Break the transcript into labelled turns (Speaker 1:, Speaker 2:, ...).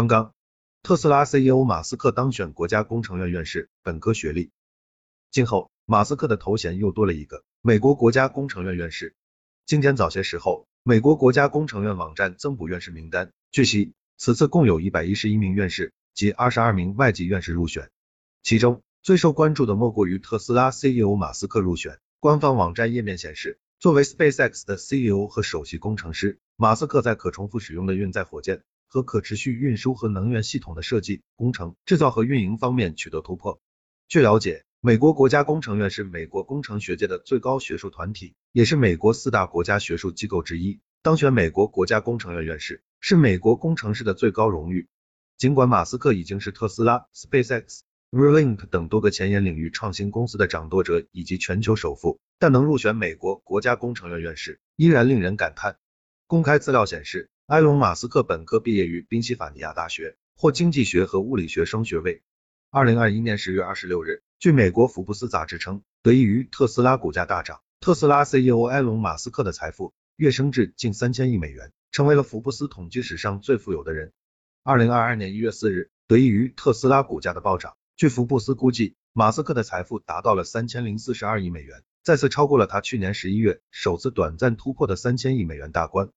Speaker 1: 刚刚，特斯拉 CEO 马斯克当选国家工程院院士，本科学历。今后，马斯克的头衔又多了一个美国国家工程院院士。今天早些时候，美国国家工程院网站增补院士名单。据悉，此次共有一百一十一名院士及二十二名外籍院士入选，其中最受关注的莫过于特斯拉 CEO 马斯克入选。官方网站页面显示，作为 SpaceX 的 CEO 和首席工程师，马斯克在可重复使用的运载火箭。和可持续运输和能源系统的设计、工程、制造和运营方面取得突破。据了解，美国国家工程院是美国工程学界的最高学术团体，也是美国四大国家学术机构之一。当选美国国家工程院院士是美国工程师的最高荣誉。尽管马斯克已经是特斯拉、SpaceX、Relink 等多个前沿领域创新公司的掌舵者以及全球首富，但能入选美国国家工程院院士依然令人感叹。公开资料显示。埃隆·马斯克本科毕业于宾夕法尼亚大学，获经济学和物理学双学位。二零二一年十月二十六日，据美国福布斯杂志称，得益于特斯拉股价大涨，特斯拉 CEO 埃隆·马斯克的财富跃升至近三千亿美元，成为了福布斯统计史上最富有的人。二零二二年一月四日，得益于特斯拉股价的暴涨，据福布斯估计，马斯克的财富达到了三千零四十二亿美元，再次超过了他去年十一月首次短暂突破的三千亿美元大关。